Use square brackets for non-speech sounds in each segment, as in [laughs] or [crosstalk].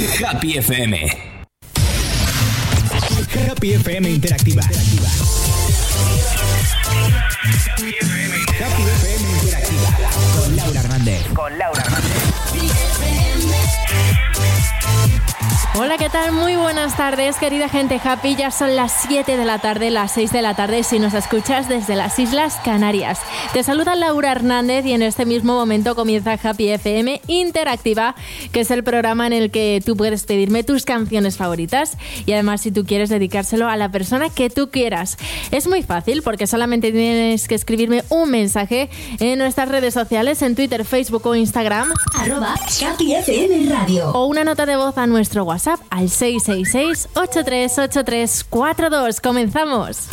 Happy FM. Happy FM Interactiva. Happy FM Interactiva. Con Laura Hernández. Con Laura Hola, ¿qué tal? Muy buenas tardes, querida gente happy. Ya son las 7 de la tarde, las 6 de la tarde si nos escuchas desde las Islas Canarias. Te saluda Laura Hernández y en este mismo momento comienza Happy FM Interactiva, que es el programa en el que tú puedes pedirme tus canciones favoritas y además si tú quieres dedicárselo a la persona que tú quieras. Es muy fácil porque solamente tienes que escribirme un mensaje en nuestras redes sociales, en Twitter, Facebook o Instagram. Arroba Happy FM Radio. O una nota de voz a nuestro WhatsApp al 666-838342. ¡Comenzamos!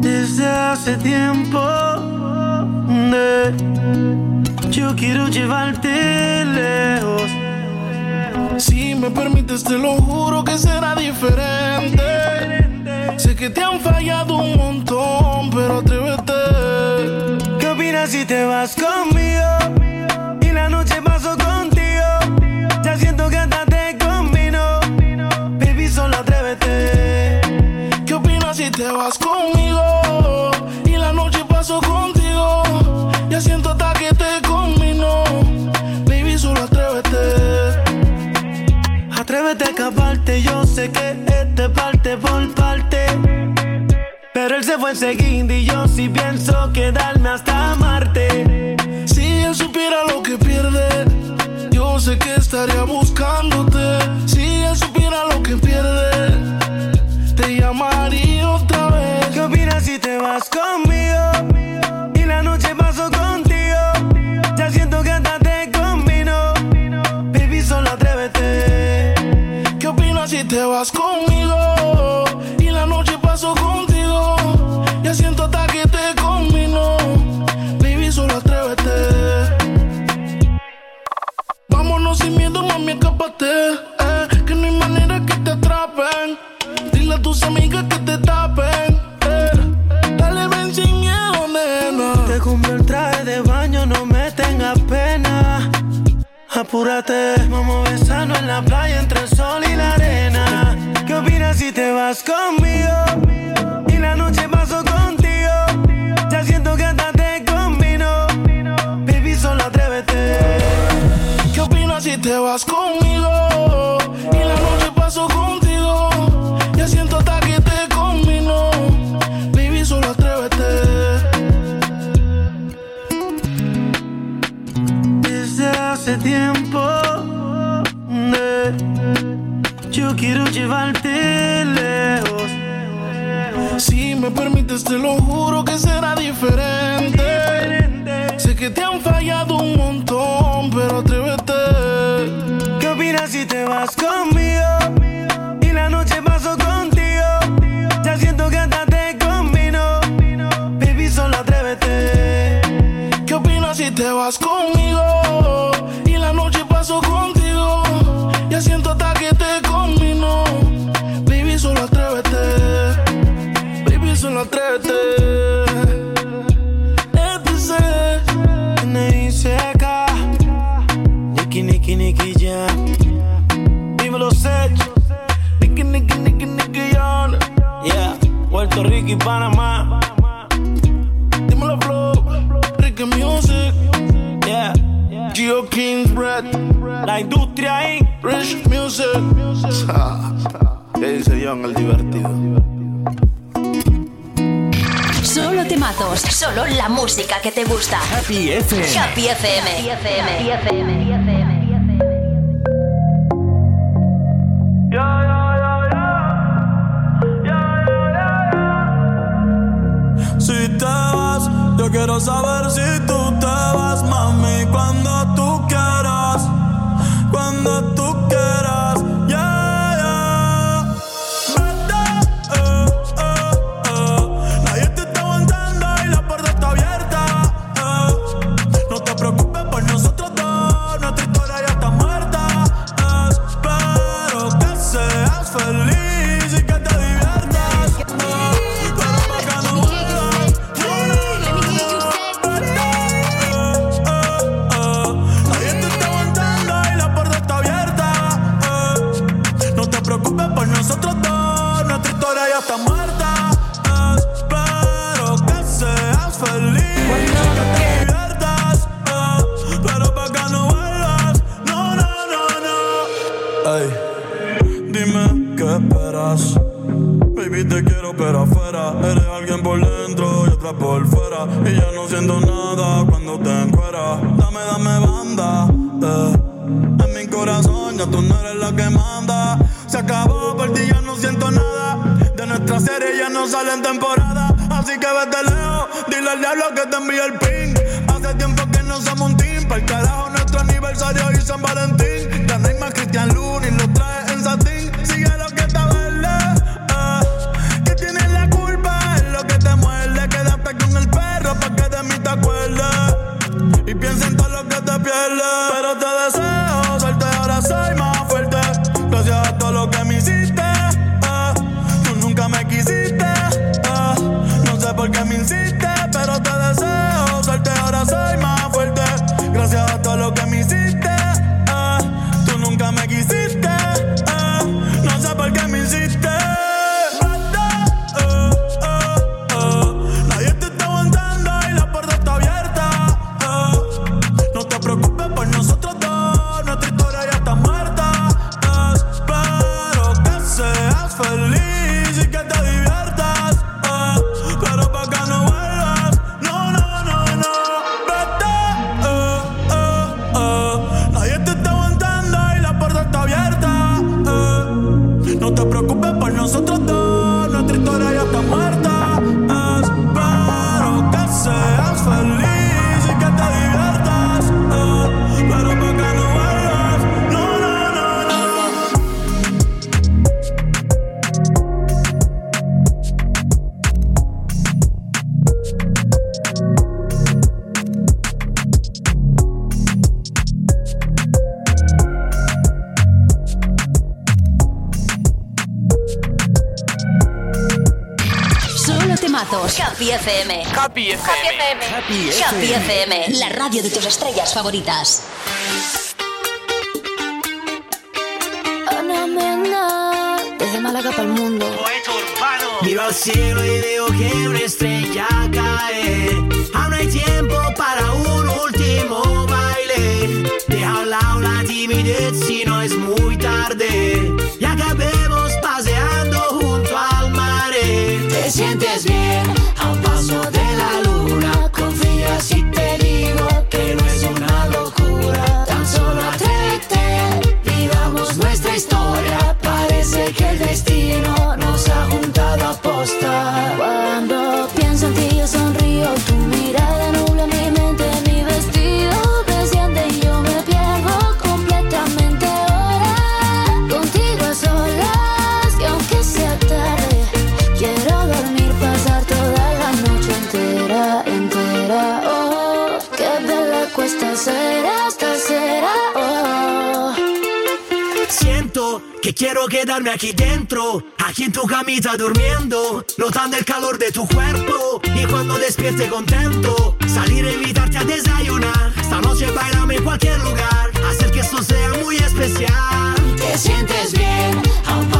Desde hace tiempo yo quiero llevarte lejos. Si me permites, te lo juro que será diferente. Sé que te han fallado un montón, pero atrévete. ¿Qué opinas si te vas conmigo? Y la noche paso contigo. Ya siento que hasta te combino. Baby, solo atrévete. ¿Qué opinas si te vas conmigo? Y la noche paso contigo. Ya siento hasta que te combino. Baby, solo atrévete. Atrévete a escaparte, yo sé que este parte por parte. Se fue enseguida y yo sí pienso quedarme hasta Marte. Si él supiera lo que pierde, yo sé que estaría buscándote. Si él supiera lo que pierde, Apúrate, vamos a besarnos en la playa entre el sol y la arena. ¿Qué opinas si te vas conmigo? Y la noche paso contigo. Ya siento que hasta te combino. Baby, solo atrévete. ¿Qué opinas si te vas conmigo? Permites, te lo juro que será diferente. Baby, solo atrévete. ETC, N.I.C.K. Nicky, Nicky, Nicky, ya. Dímelo, Sech. Nicky, Nicky, Nicky, Nicky, John. Yeah, Puerto Rico y Panamá. Dímelo, Flow. Ricky Music. Yeah. Geo King's Bread. La industria ahí. Rich Music. [laughs] ¿Qué dice John el divertido? Solo temazos, solo la música que te gusta. Happy FM. Happy FM. Si te vas, yo quiero saber si tú te vas, mami, cuando tú quieras, cuando tú quieras, tú no eres la que manda. Se acabó, por ti ya no siento nada. De nuestra serie ya no sale en temporada. Así que vete lejos, dile al diablo que te envíe el ping. Hace tiempo que no somos un team. Para el carajo, nuestro aniversario y San Valentín. Hay más Cristian Luna y lo trae en satín. Sigue lo que está verde. ah. que tienes la culpa, es lo que te muerde. Quédate con el perro para que de mí te acuerdes. Y piensa en todo lo que te pierdes. Pero te deseo soy temazos. Happy FM. Happy FM. Happy FM. La radio de tus estrellas favoritas. Ana Mena, desde Málaga para el mundo. Miro al cielo y veo que una estrella cae. Aún hay tiempo para un último baile. Deja a un lado la timidez si no es muy tarde. Te sientes bien a un paso de la luna. Confía si te digo que no es una locura. Tan solo atrévete, vivamos nuestra historia. Parece que el destino nos ha juntado a posta. Cuando pienso en ti yo sonrío, quiero quedarme aquí dentro, aquí en tu camita durmiendo, notando el calor de tu cuerpo y cuando despierte contento, salir a invitarte a desayunar. Esta noche bailame en cualquier lugar, hacer que esto sea muy especial. Te sientes bien a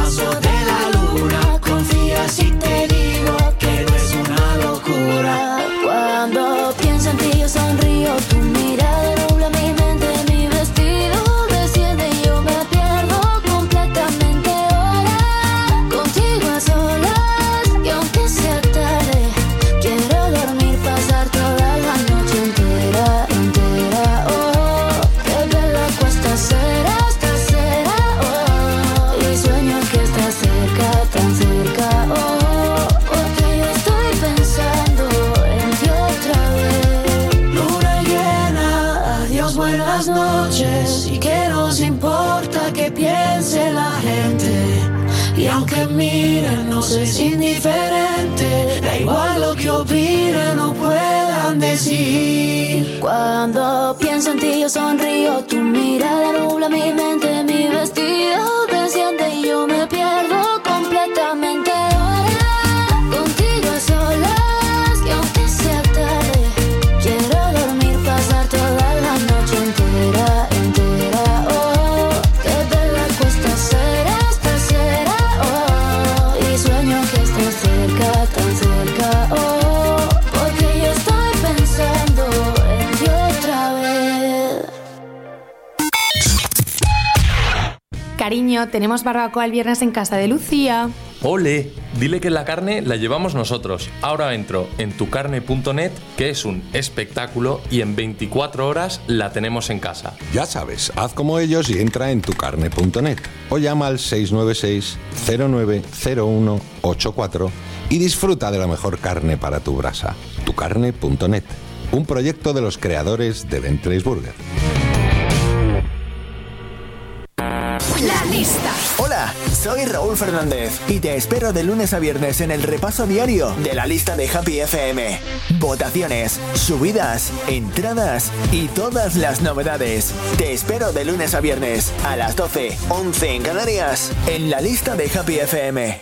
Cuando pienso en ti yo sonrío, tu mirada nubla mi mente, Tenemos barbacoa el viernes en casa de Lucía. Ole, dile que la carne la llevamos nosotros. Ahora entro en tucarne.net, que es un espectáculo, y en 24 horas la tenemos en casa. Ya sabes, haz como ellos y entra en tucarne.net o llama al 696 090184 y disfruta de la mejor carne para tu brasa. Tucarne.net, un proyecto de los creadores de Bentley's Burger. La lista. Hola, soy Raúl Fernández y te espero de lunes a viernes en el repaso diario de la lista de Happy FM. Votaciones, subidas, entradas y todas las novedades. Te espero de lunes a viernes a las 12, 11 en Canarias, en la lista de Happy FM.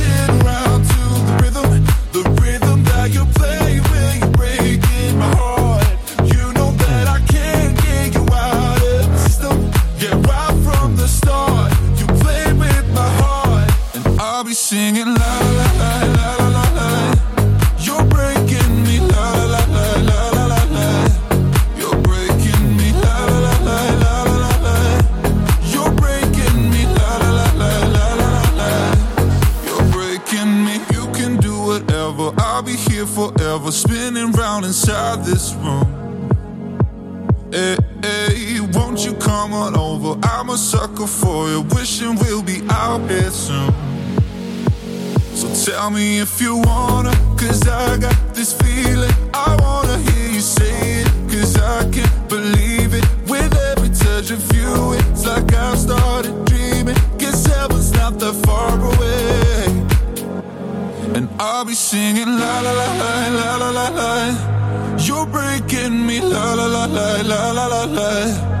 sucker for you, wishing we'll be out here soon. So tell me if you wanna, cause I got this feeling. I wanna hear you say it, cause I can't believe it. With every touch of you, it's like I've started dreaming. Guess heaven's not that far away. And I'll be singing la la la la la la la la. You're breaking me la la la la la la la la.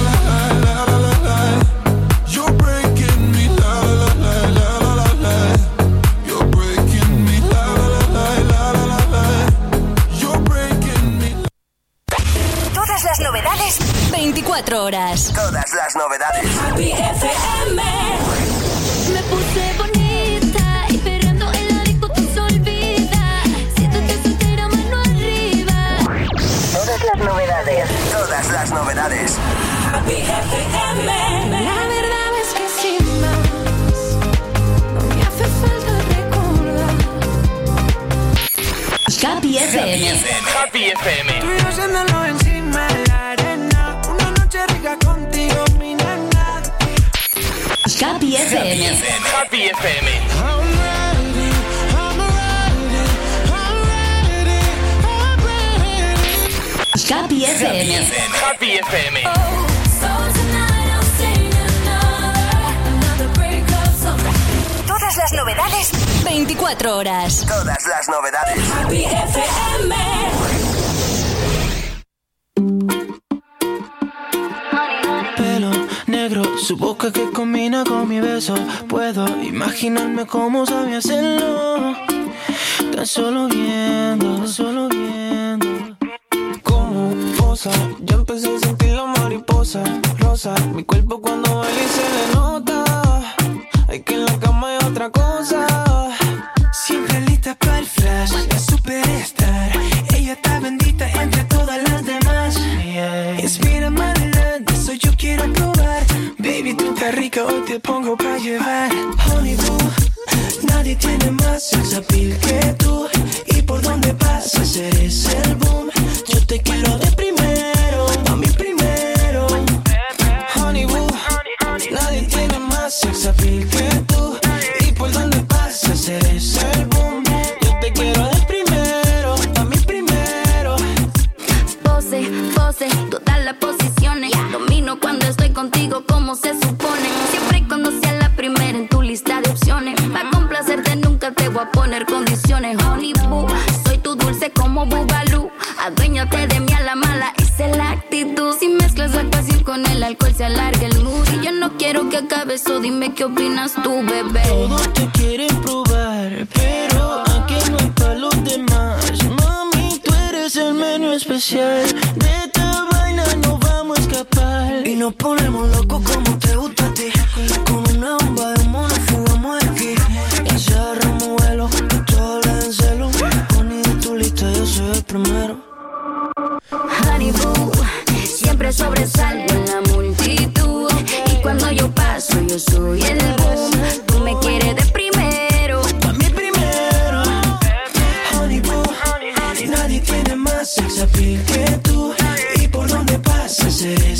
24 horas. Todas las novedades. Happy FM. Me puse bonita y perreando en la disco tú se olvida. Siéntate soltera, mano arriba. Todas las novedades. Todas las novedades. Happy FM. La verdad es que sin más, no me hace falta recordar. Happy FM. Happy FM. Tú y yo haciéndolo encima Happy FM. Happy FM. Happy FM. Happy FM. Todas las novedades 24 horas. Todas las novedades. Happy FM. su boca que con mi beso. Puedo imaginarme cómo sabía hacerlo. Tan solo viendo, tan solo viendo. Como posa, ya empecé a sentir la mariposa rosa. Mi cuerpo cuando baila y se le nota. Hay que en la cama hay otra cosa. Siempre lista para el flash, yo te pongo pa' llevar. Hollywood, nadie tiene más sex appeal que tú. Y por donde pasas eres el y por dónde pasas. Eh.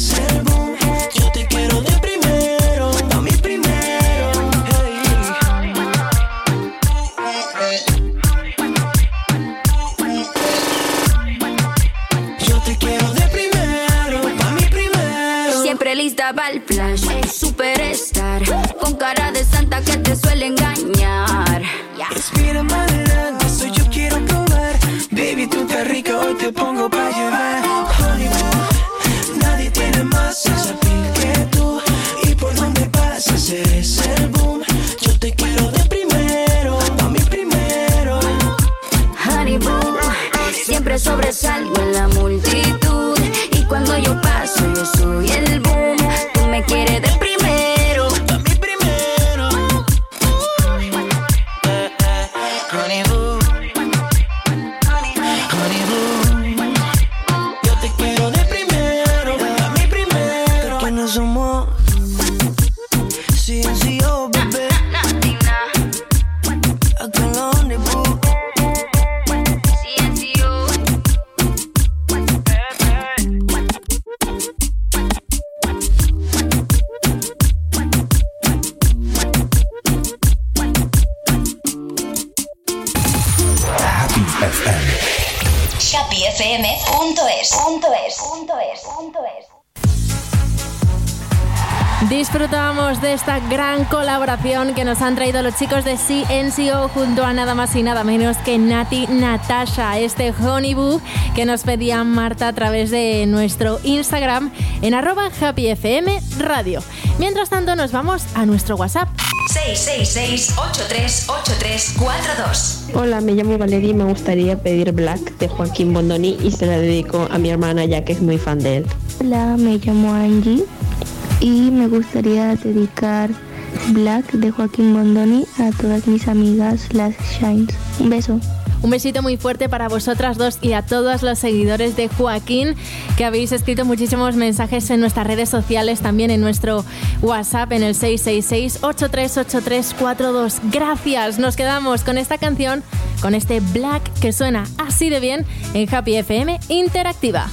que nos han traído los chicos de CNCO junto a nada más y nada menos que Nati Natasha, este Honeyboo que nos pedía Marta a través de nuestro Instagram en arroba happyfm radio. Mientras tanto nos vamos a nuestro WhatsApp. 666-838342. Hola, me llamo Valeria y me gustaría pedir Black de Joaquín Bondoni y se la dedico a mi hermana ya que es muy fan de él. Hola, me llamo Angie y me gustaría dedicar Black de Joaquín Bondoni a todas mis amigas las Shines. Un beso. Un besito muy fuerte para vosotras dos y a todos los seguidores de Joaquín que habéis escrito muchísimos mensajes en nuestras redes sociales, también en nuestro WhatsApp en el 666-838342. Gracias, nos quedamos con esta canción, con este Black que suena así de bien en Happy FM Interactiva.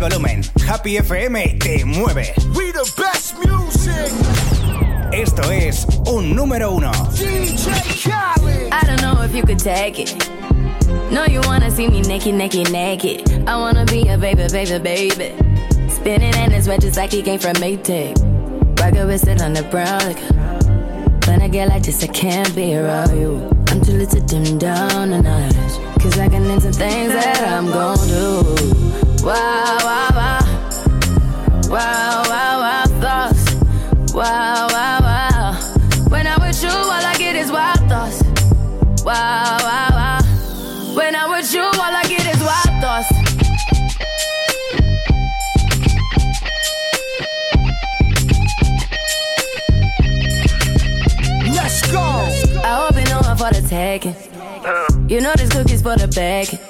El volumen. Happy FM te mueve. We the best music. Esto es un número uno. DJ Khaled. I don't know if you could take it. No, you wanna see me naked, naked, naked. I wanna be a baby, baby, baby. Spinning in his red just like he came from Maytag. Rocket with it on the brown. Like, when I get like this, I can't be around you. I'm too little to dim down the night. Cause I can into things that I'm gon' do. Wow, wow, wow. Wow, wow, wow, thoughts. Wow, wow, wow. When I'm with you, all I get is wild thoughts. Wow, wow, wow. When I'm with you, all I get is wild thoughts. Let's go. I hope you know I'm for the taking. You know this cookie's for the bag.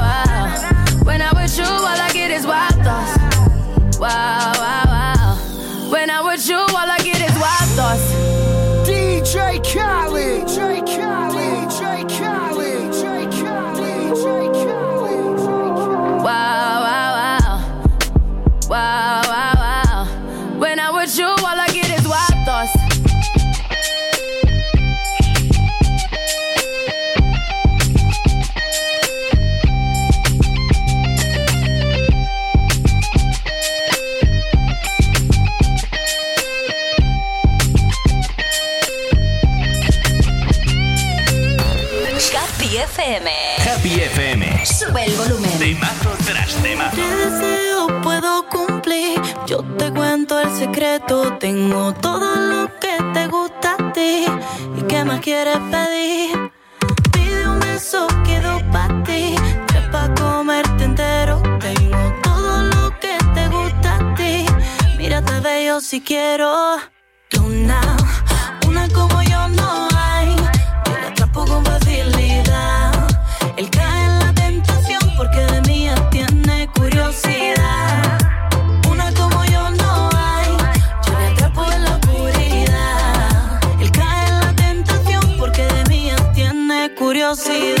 Happy FM. Happy FM. Sube el volumen. Temazo tras temazo. ¿Qué deseo puedo cumplir? Yo te cuento el secreto. Tengo todo lo que te gusta a ti. ¿Y qué más quieres pedir? Pide un beso, quedo para ti. Tres pa' comerte entero. Tengo todo lo que te gusta a ti. Mírate bello si quiero. Una, una como mí ya tiene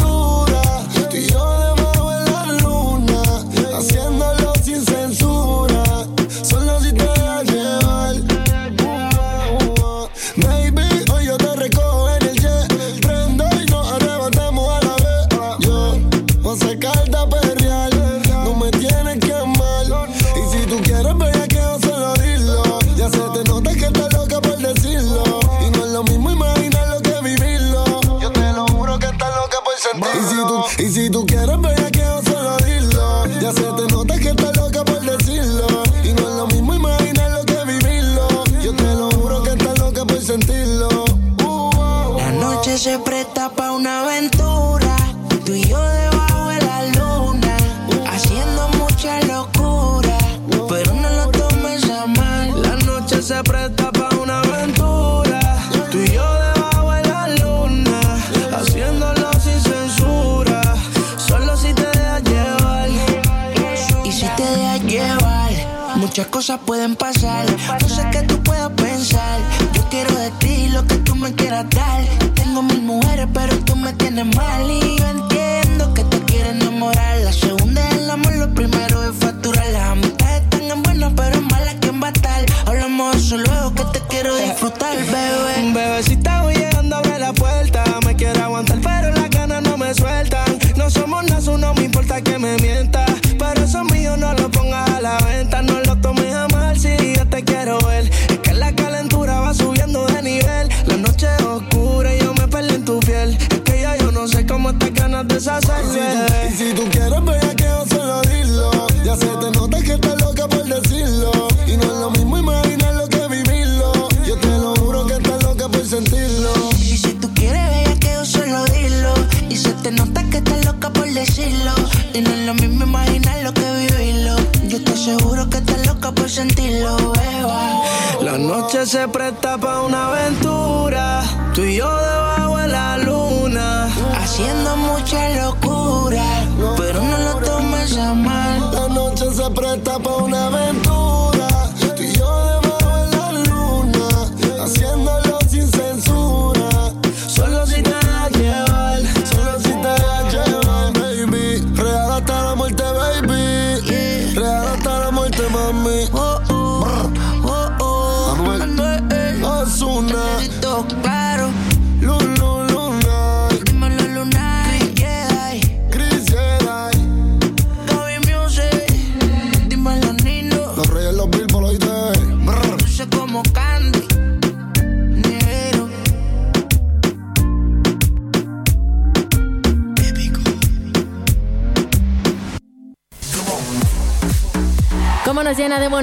cosas pueden pasar. No sé qué tú puedas pensar. Yo quiero de ti lo que tú me quieras dar. Tengo mil mujeres, pero tú me tienes mal. Y yo entiendo que te quieres enamorar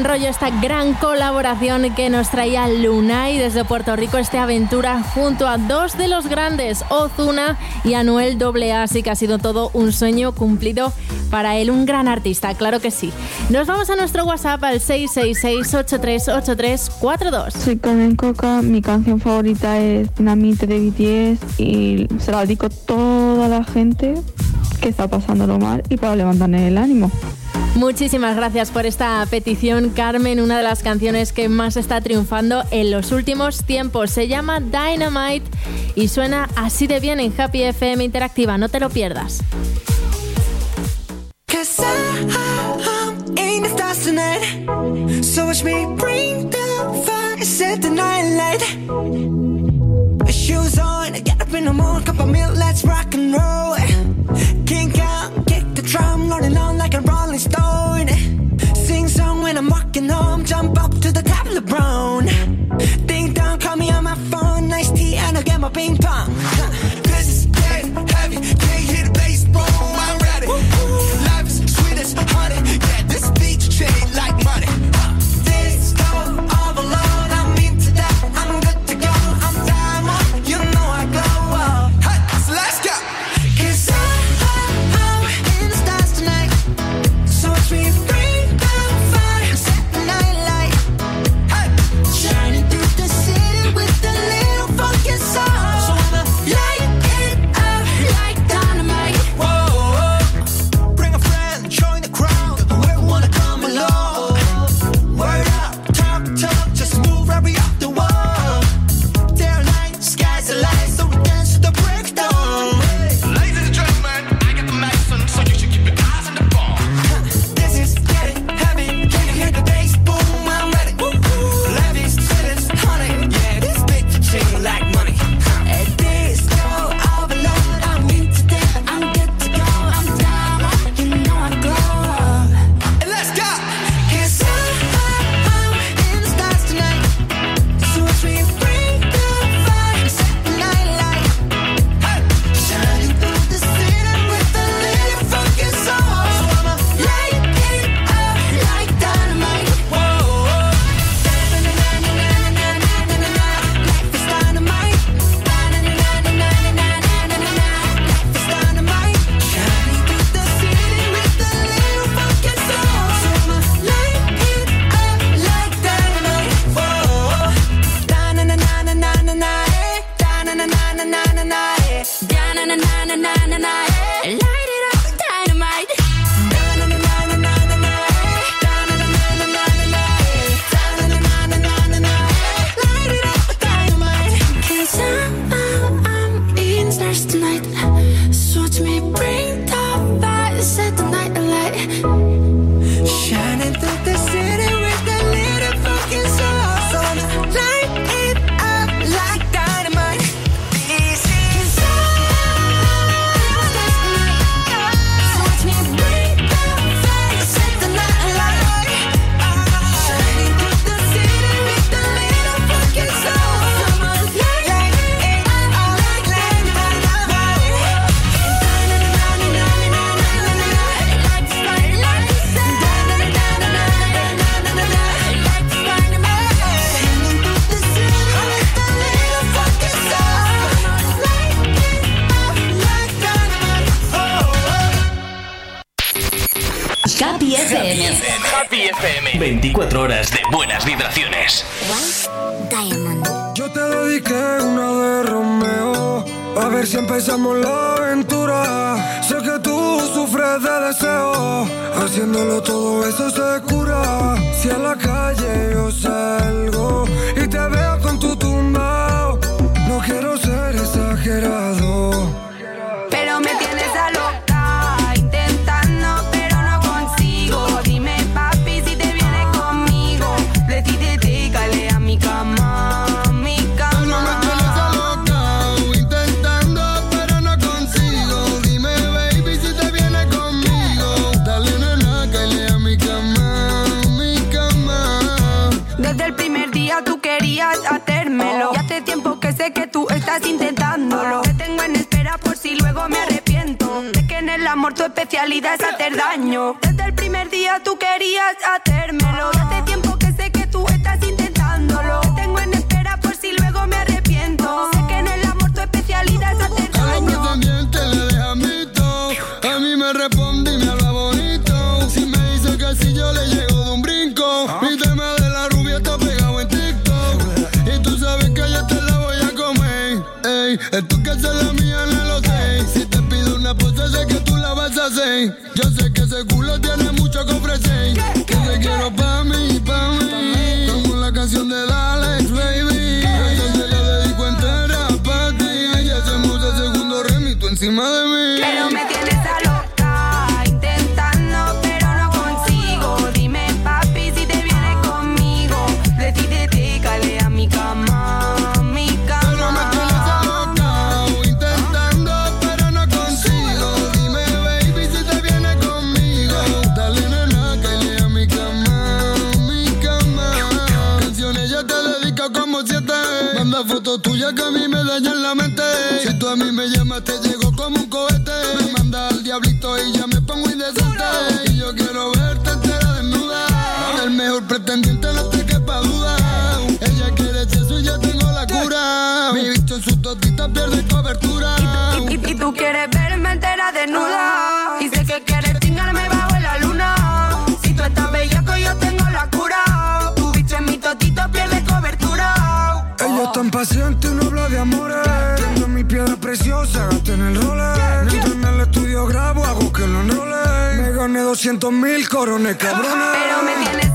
rollo esta gran colaboración que nos traía Lunay desde Puerto Rico, esta aventura junto a dos de los grandes, Ozuna y Anuel AA. Así que ha sido todo un sueño cumplido para él, un gran artista, claro que sí. Nos vamos a nuestro WhatsApp al 666-838342. Soy Carmen Coca, mi canción favorita es Dinamite de BTS y se la dedico a toda la gente que está pasándolo mal y para levantarle el ánimo. Muchísimas gracias por esta petición, Carmen. Una de las canciones que más está triunfando en los últimos tiempos se llama Dynamite y suena así de bien en Happy FM Interactiva. No te lo pierdas. Shoes on, get up in the cup of let's rock and roll. Sé que tú sufres de deseo, haciéndolo todo eso se cura. Si a la calle yo salgo y te veo con tu tumbao, no quiero ser exagerado. estás intentándolo. Te tengo en espera por si luego me arrepiento. Sé que en el amor tu especialidad es hacer daño. Desde el primer día tú querías hacérmelo. Hace tiempo que se Just you got me 200 mil corones, cabrona. Pero me tienes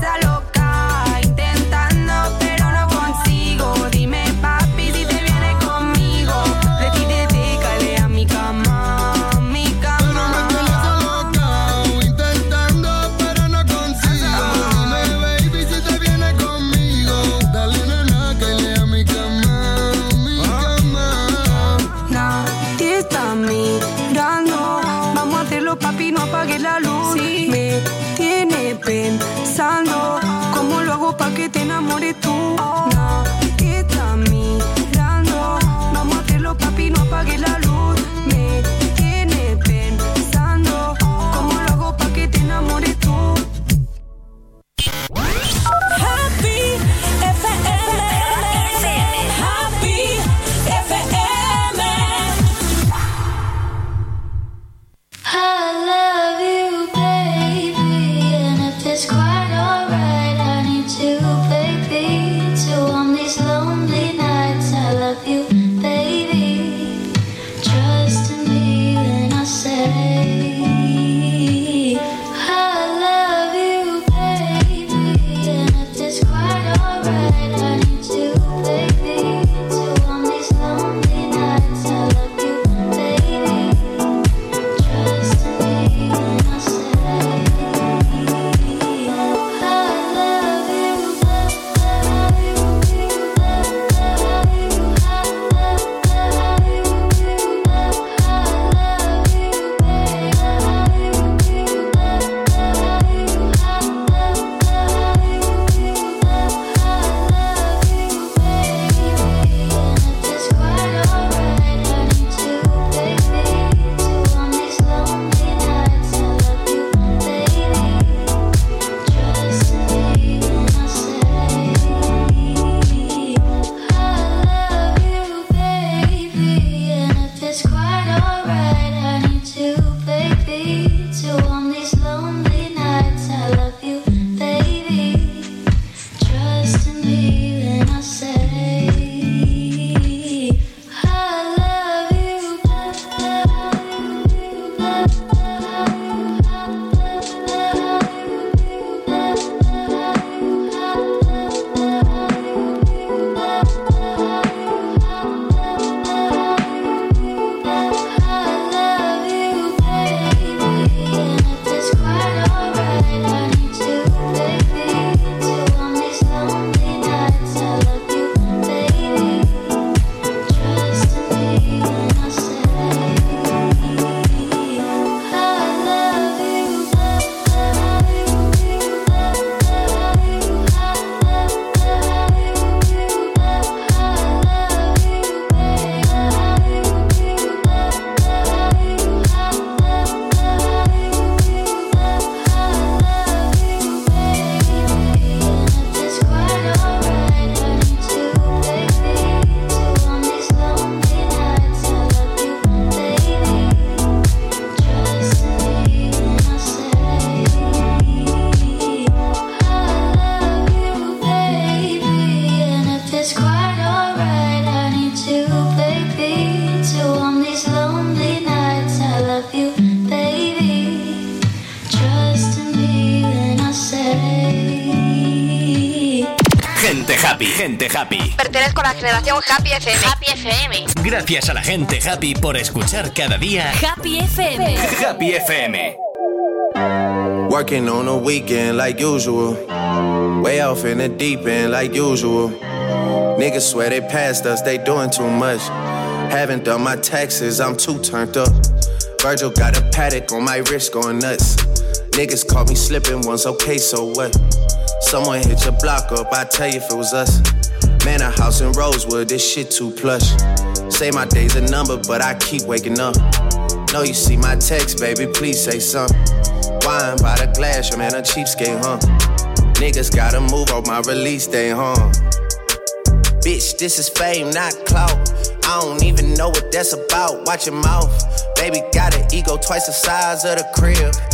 con la Happy FM. Happy FM. Gracias a la gente Happy por escuchar cada día Happy FM. Happy FM. Working on a weekend like usual. Way off in the deep end like usual. Niggas swear they passed us, they doing too much. Haven't done my taxes, I'm too turned up. Virgil got a paddock on my wrist going nuts. Niggas caught me slipping once, okay, so what? Someone hit your block up, I tell you if it was us. Man, a house in Rosewood, this shit too plush. Say my day's a number, but I keep waking up. Know you see my text, baby, please say something. Wine by the glass, your man a cheapskate, huh? Niggas gotta move on my release day, huh? Bitch, this is fame, not clout. I don't even know what that's about. Watch your mouth. Baby got an ego twice the size of the crib.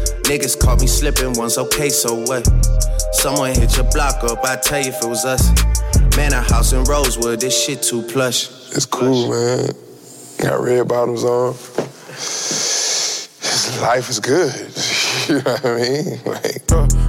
Niggas caught me slipping once, okay, so what? Someone hit your block up, I tell you if it was us. Man, a house in Rosewood, this shit too plush. It's cool, man. Got red bottoms on. Life is good. [laughs] You know what I mean? [laughs] Like,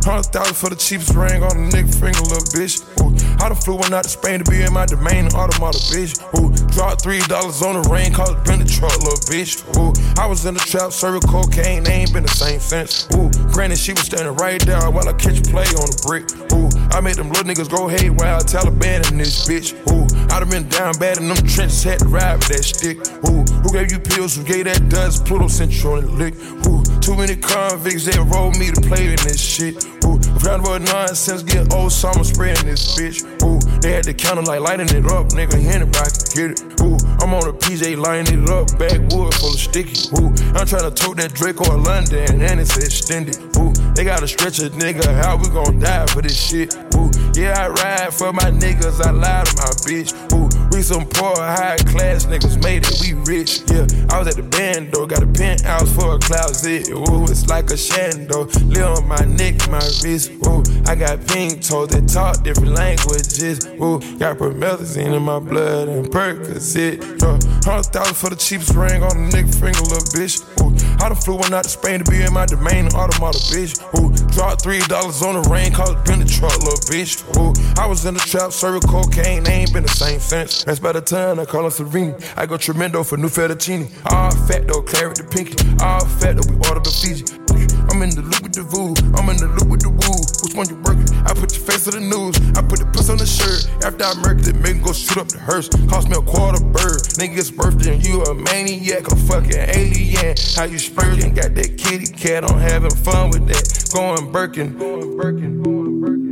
Hundred thousand for the cheapest ring on a nigga finger, little bitch. Ooh, I done flew one out to Spain to be in my domain, automata, bitch. Ooh, dropped three dollars on the ring, called it been truck, little bitch. Ooh, I was in the trap, serving cocaine, they ain't been the same since. Ooh, granted, she was standing right there while I catch play on the brick. Ooh, I made them little niggas go haywire, Taliban in this bitch. Ooh, I done been down bad in them trenches, had to ride with that stick. Ooh, who gave you pills, who gave that dust? Pluto sent you on the lick. Ooh, too many convicts, they rolled me to play in this shit. Ooh, round about nonsense, get old summer spreading this bitch. Ooh, they had the counter like lighting it up, nigga, Hand it can get it. Ooh, I'm on a PJ lining it up, backwood full of sticky. Ooh, I'm trying to tote that Draco in London, and it's extended. Ooh, they gotta stretch a nigga, how we gon' die for this shit? Ooh, yeah, I ride for my niggas, I lie to my bitch. Ooh, we some poor, high class niggas made it, we rich. Yeah, I was at the band though, got a penthouse for a closet. Ooh, it's like a shando, live on my neck, my wrist. Ooh, I got pink toes that talk different languages. Ooh, got promethazine in my blood and Percocet. Yeah, hundred thousand for the cheapest ring on a nigga finger, little bitch. Ooh, I done flew one out to Spain to be in my domain, automata, bitch. Ooh, dropped three dollars on the rain, called it the truck, little bitch. Ooh, I was in the trap, serving cocaine, they ain't been the same since. That's by the time I call her Serene. I go tremendo for new fettuccine. All fat though, claret the pinky. All fat though, we order the Fiji. I'm in the loop with the voo, I'm in the loop with the woo. Which one you working? I put your face on the news, I put the puss on the shirt. After I murdered it, make go shoot up the hearse. Cost me a quarter bird. Nigga's birthday and you a maniac, a fucking alien. How you spurting? Got that kitty cat, I'm having fun with that. Going Birkin. Going Birkin. Going Birkin.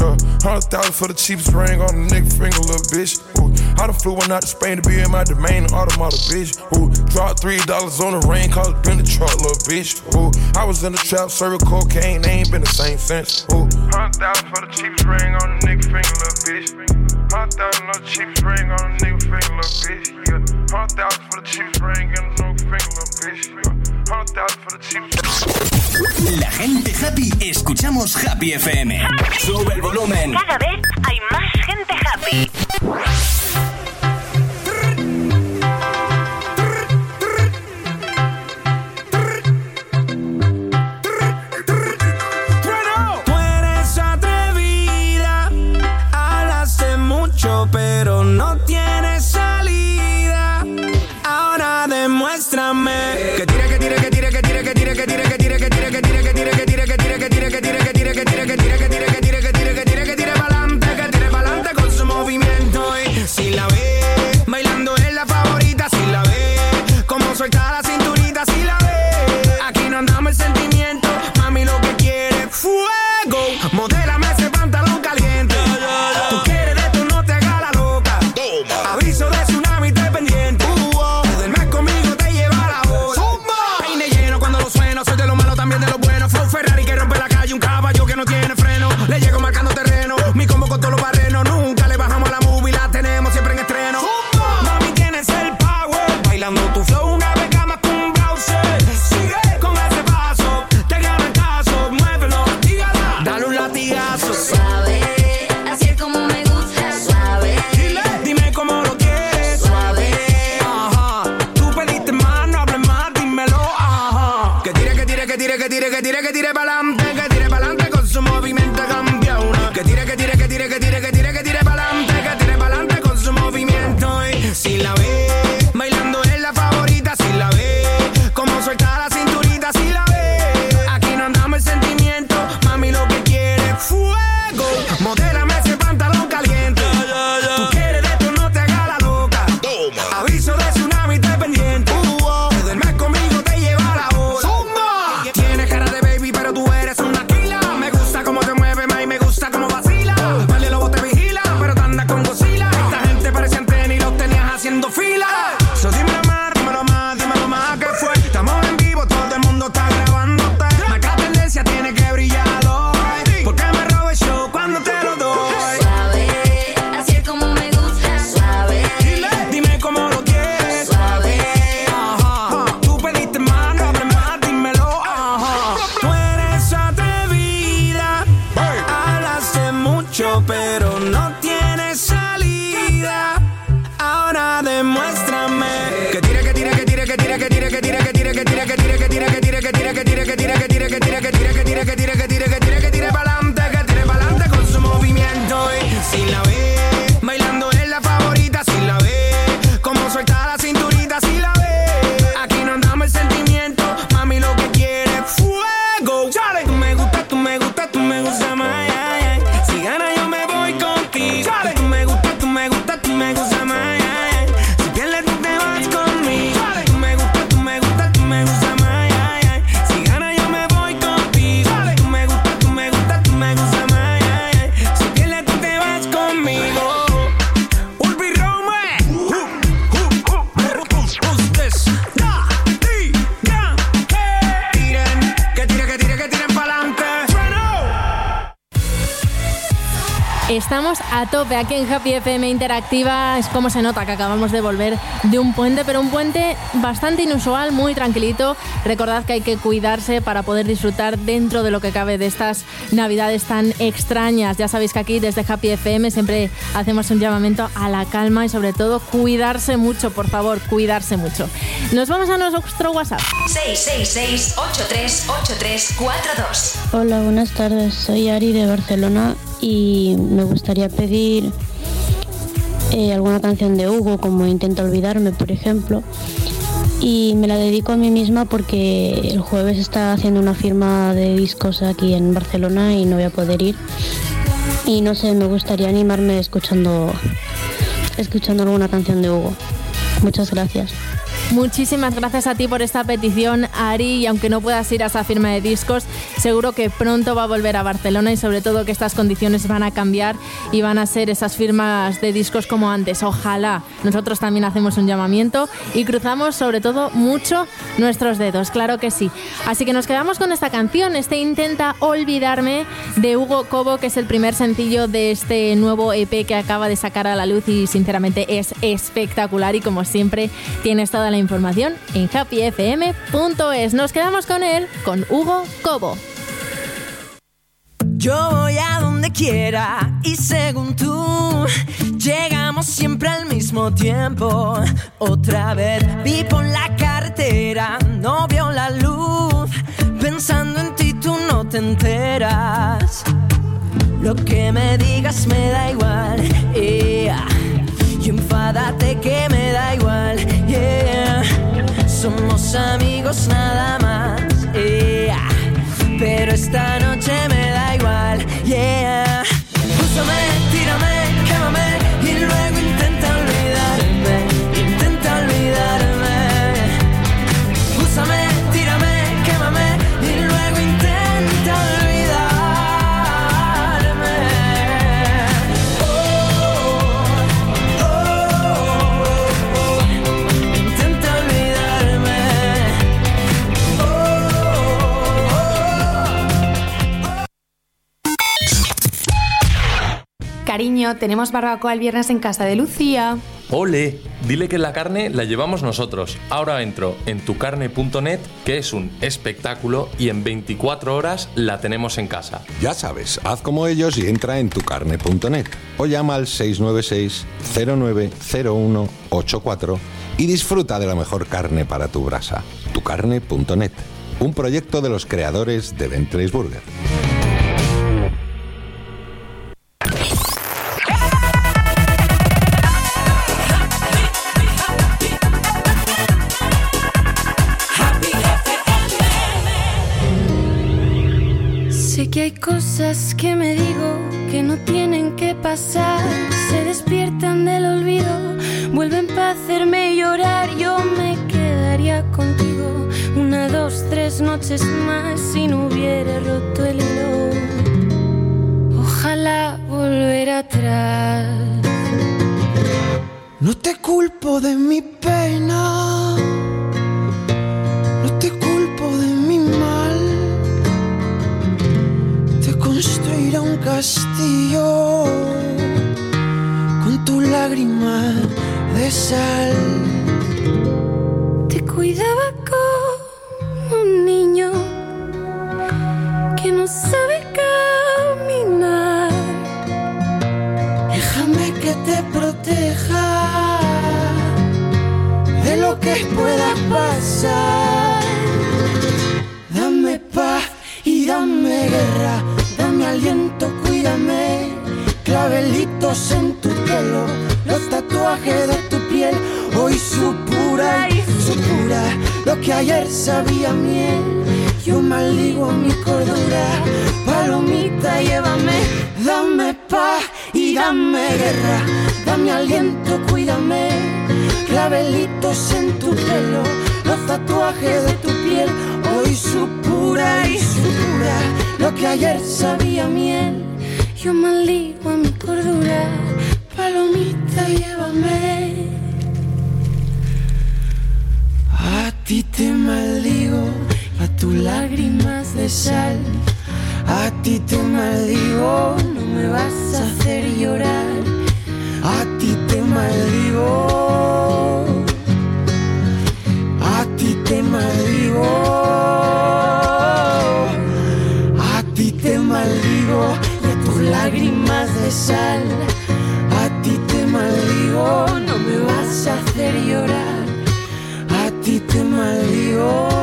Uh, Hundred thousand for the cheapest ring on a nigga finger, little bitch. Ooh, I done flew one out to Spain to be in my domain, automata, bitch. Ooh, dropped three dollars on the rain, called it been the truck, little bitch. Ooh, I was in the trap, serving cocaine, they ain't been the same since. Ooh, hundred thousand for the cheapest ring on a nigga finger, little bitch. Hundred thousand on the cheapest ring on a nigga finger, little bitch. Yeah, hundred thousand for the cheapest ring on a nigga finger, little bitch. Yeah, hundred thousand for the cheapest. La gente happy, escuchamos Happy FM. Sube el volumen. Cada vez hay más gente happy. Tú eres atrevida, hablaste mucho, pero tope aquí en Happy FM Interactiva. Es como se nota que acabamos de volver de un puente, pero un puente bastante inusual, muy tranquilito. Recordad que hay que cuidarse para poder disfrutar dentro de lo que cabe de estas navidades tan extrañas. Ya sabéis que aquí desde Happy FM siempre hacemos un llamamiento a la calma y sobre todo cuidarse mucho, por favor, cuidarse mucho. Nos vamos a nuestro WhatsApp. 666-838342. Hola, buenas tardes. Soy Ari de Barcelona y me gustaría pedir eh, alguna canción de Hugo, como Intenta Olvidarme, por ejemplo. Y me la dedico a mí misma porque el jueves está haciendo una firma de discos aquí en Barcelona y no voy a poder ir. Y no sé, me gustaría animarme escuchando, escuchando alguna canción de Hugo. Muchas gracias. Muchísimas gracias a ti por esta petición, Ari, y aunque no puedas ir a esa firma de discos, seguro que pronto va a volver a Barcelona y sobre todo que estas condiciones van a cambiar y van a ser esas firmas de discos como antes. Ojalá. Nosotros también hacemos un llamamiento y cruzamos sobre todo mucho nuestros dedos, claro que sí. Así que nos quedamos con esta canción, este Intenta Olvidarme de Hugo Cobo, que es el primer sencillo de este nuevo EP que acaba de sacar a la luz y sinceramente es espectacular y como siempre tienes toda la información en happyfm.es. Nos quedamos con él, con Hugo Cobo. Yo voy a donde quiera y según tú llegamos siempre al mismo tiempo. Otra vez vi por la carretera, no vio la luz. Pensando en ti tú no te enteras. Lo que me digas me da igual. yeah. Y enfádate que me da igual. yeah. Somos amigos nada más. yeah. Pero esta noche me da igual, yeah. Cariño, tenemos barbacoa el viernes en casa de Lucía. Ole, dile que la carne la llevamos nosotros. Ahora entro en tucarne.net, que es un espectáculo, y en 24 horas la tenemos en casa. Ya sabes, haz como ellos y entra en tucarne.net o llama al 696-090184 y disfruta de la mejor carne para tu brasa. Tucarne.net. un proyecto de los creadores de Bentley's Burger. Que hay cosas que me digo que no tienen que pasar. Se despiertan del olvido, vuelven para hacerme llorar. Yo me quedaría contigo una, dos, tres noches más si no hubiera roto el hilo. Ojalá volver atrás. No te culpo de mi pena, castillo con tu lágrima de sal. Te cuidaba como un niño que no sabe caminar. Déjame que te proteja de lo que pueda pasar. Clavelitos en tu pelo, los tatuajes de tu piel, hoy su pura y su pura, lo que ayer sabía miel. Yo maldigo mi cordura, palomita, llévame, dame paz y dame guerra, dame aliento, cuídame. Clavelitos en tu pelo, los tatuajes de tu piel, hoy su pura y su pura, lo que ayer sabía miel. Yo maldigo a mi cordura, palomita, llévame. A ti te maldigo, a tus lágrimas de sal. A ti te maldigo, no me vas a hacer llorar. A ti te maldigo. A ti te maldigo. Lágrimas de sal. A ti te maldigo, no me vas a hacer llorar. A ti te maldigo.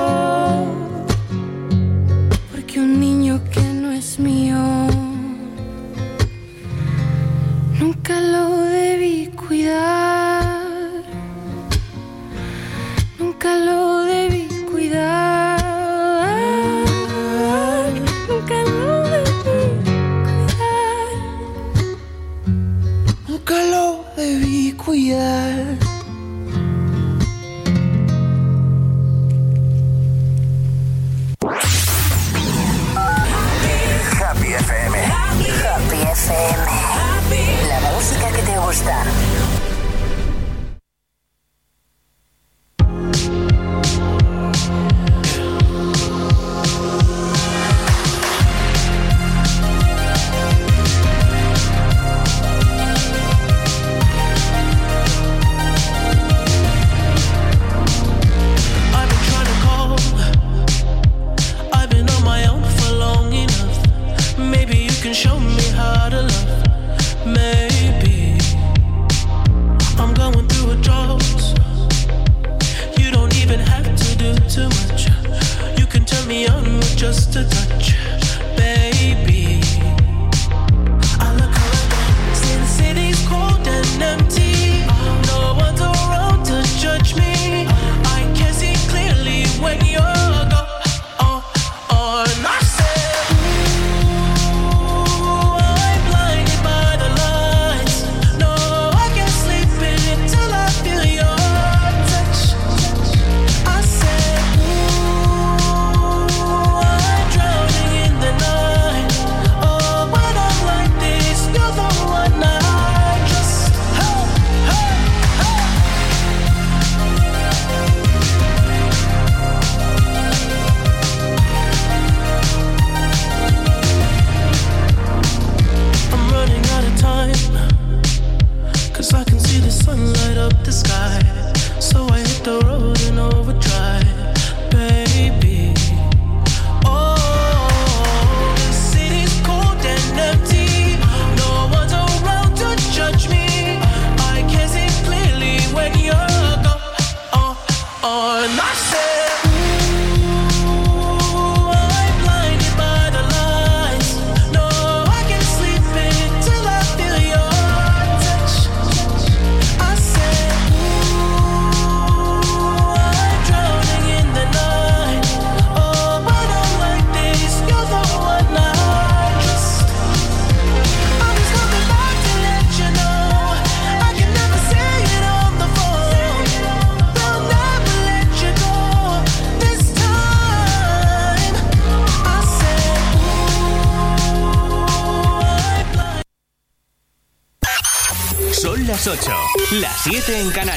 7 en Canarias.